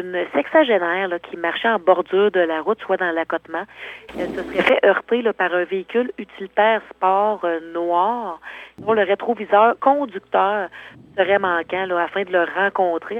une sexagénaire là, qui marchait en bordure de la route, soit dans l'accotement. Elle se serait fait heurter là, par un véhicule utilitaire sport euh, noir dont le rétroviseur conducteur serait manquant là, afin de le rencontrer.